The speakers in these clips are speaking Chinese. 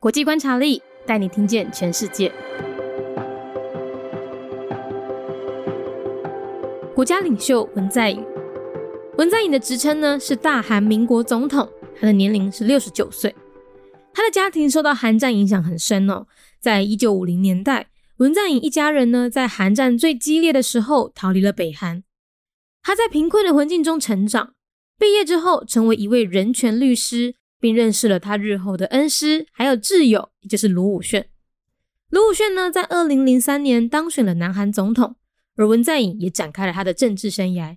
国际观察力带你听见全世界。国家领袖文在寅，文在寅的职称呢是大韩民国总统，他的年龄是六十九岁。他的家庭受到韩战影响很深哦，在一九五零年代，文在寅一家人呢在韩战最激烈的时候逃离了北韩。他在贫困的环境中成长，毕业之后成为一位人权律师，并认识了他日后的恩师还有挚友，也就是卢武铉。卢武铉呢在二零零三年当选了南韩总统。而文在寅也展开了他的政治生涯，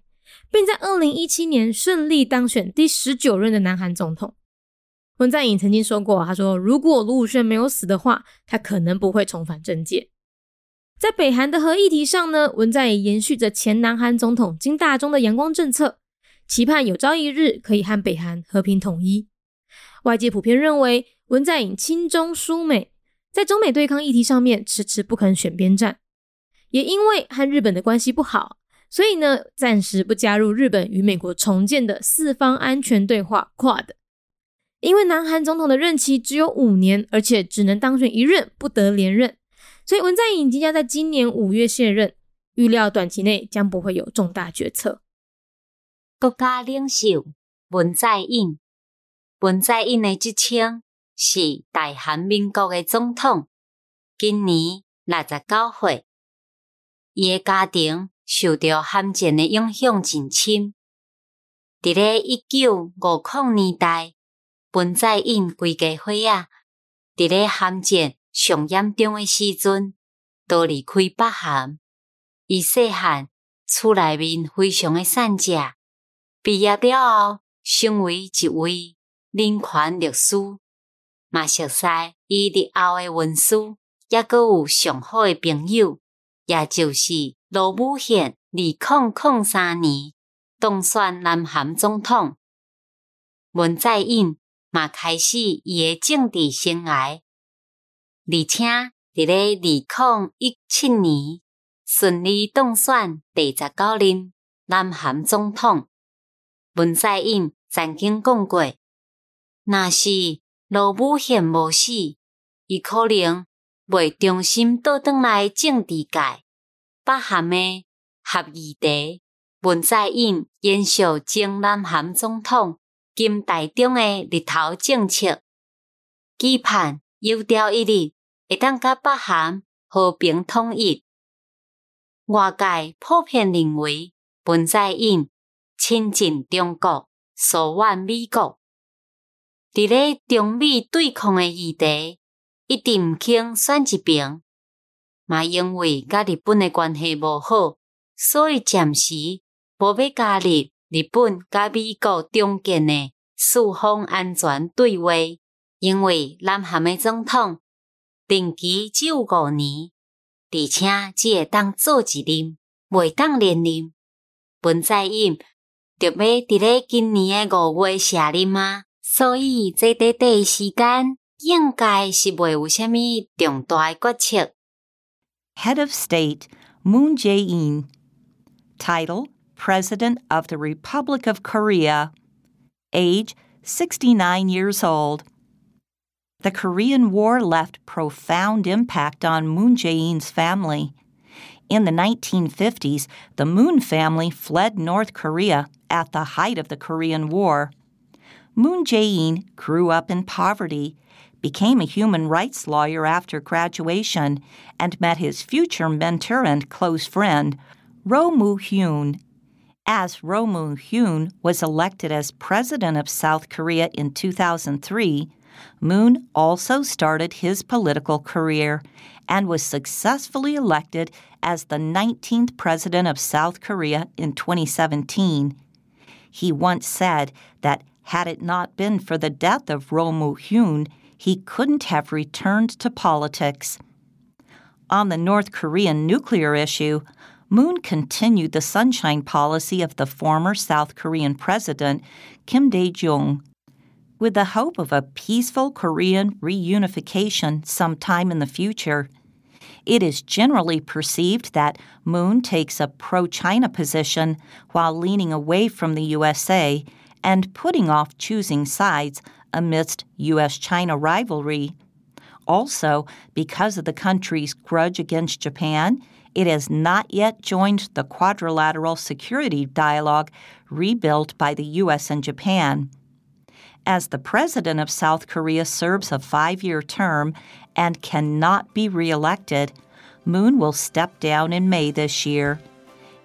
并在二零一七年顺利当选第十九任的南韩总统。文在寅曾经说过：“他说，如果卢武铉没有死的话，他可能不会重返政界。”在北韩的核议题上呢，文在寅延续着前南韩总统金大中的阳光政策，期盼有朝一日可以和北韩和平统一。外界普遍认为，文在寅亲中疏美，在中美对抗议题上面迟迟不肯选边站。也因为和日本的关系不好，所以呢，暂时不加入日本与美国重建的四方安全对话 （QUAD）。因为南韩总统的任期只有五年，而且只能当选一任，不得连任，所以文在寅即将在今年五月卸任，预料短期内将不会有重大决策。国家领袖文在寅，文在寅的职称是大韩民国的总统，今年六十九岁。伊诶家庭受到韩战诶影响真深。伫咧一九五零年代，文在寅规家伙仔伫咧韩战上严重诶时阵，都离开北韩。伊细汉厝内面非常诶善食，毕业了后成为一位人权律师，嘛熟悉伊日后诶文书，也阁有上好诶朋友。也就是罗武宪，二零零三年当选南韩总统，文在寅嘛开始伊诶政治生涯，而且伫咧二零一七年顺利当选第十九任南韩总统。文在寅曾经讲过，若是罗武宪无死，伊可能。未重新倒转来政治界，北韩的合议题，文在寅延续前南韩总统金大中的日头政策，期盼有朝一日会当甲北韩和平统一。外界普遍认为，文在寅亲近中国，疏远美国，伫咧中美对抗诶议题。一定毋肯选一边，嘛因为甲日本诶关系无好，所以暂时无要加入日本甲美国中间诶四方安全对话。因为南韩诶总统任期只有五年，而且只会当做一任，袂当连任。文在寅着要伫咧今年诶五月卸任吗？所以这短短时间。Head of State Moon Jae-in Title President of the Republic of Korea Age 69 years old The Korean War left profound impact on Moon Jae-in's family. In the 1950s, the Moon family fled North Korea at the height of the Korean War. Moon Jae-in grew up in poverty became a human rights lawyer after graduation, and met his future mentor and close friend, Roh Moo-hyun. As Roh Moo-hyun was elected as president of South Korea in 2003, Moon also started his political career and was successfully elected as the 19th president of South Korea in 2017. He once said that had it not been for the death of Roh Moo-hyun, he couldn't have returned to politics. On the North Korean nuclear issue, Moon continued the sunshine policy of the former South Korean president, Kim Dae Jung. With the hope of a peaceful Korean reunification sometime in the future, it is generally perceived that Moon takes a pro China position while leaning away from the USA and putting off choosing sides amidst U.S. China rivalry. Also, because of the country's grudge against Japan, it has not yet joined the quadrilateral security dialogue rebuilt by the U.S. and Japan. As the president of South Korea serves a five year term and cannot be reelected, Moon will step down in May this year.